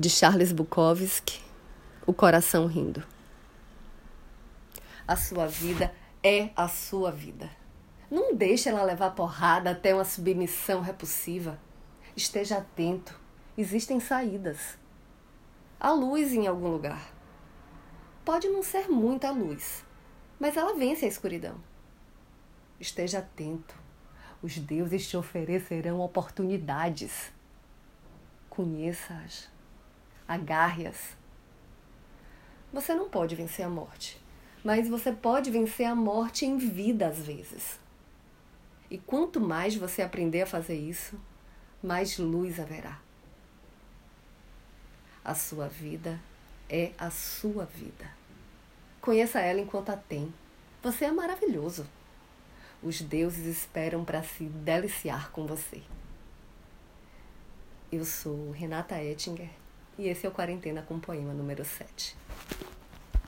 de Charles Bukowski, O Coração Rindo. A sua vida é a sua vida. Não deixe ela levar porrada até uma submissão repulsiva. Esteja atento. Existem saídas. Há luz em algum lugar. Pode não ser muita luz, mas ela vence a escuridão. Esteja atento. Os deuses te oferecerão oportunidades. Conheça-as agarre-as. Você não pode vencer a morte, mas você pode vencer a morte em vida às vezes. E quanto mais você aprender a fazer isso, mais luz haverá. A sua vida é a sua vida. Conheça ela enquanto a tem. Você é maravilhoso. Os deuses esperam para se deliciar com você. Eu sou Renata Ettinger e esse é o Quarentena com Poema número 7.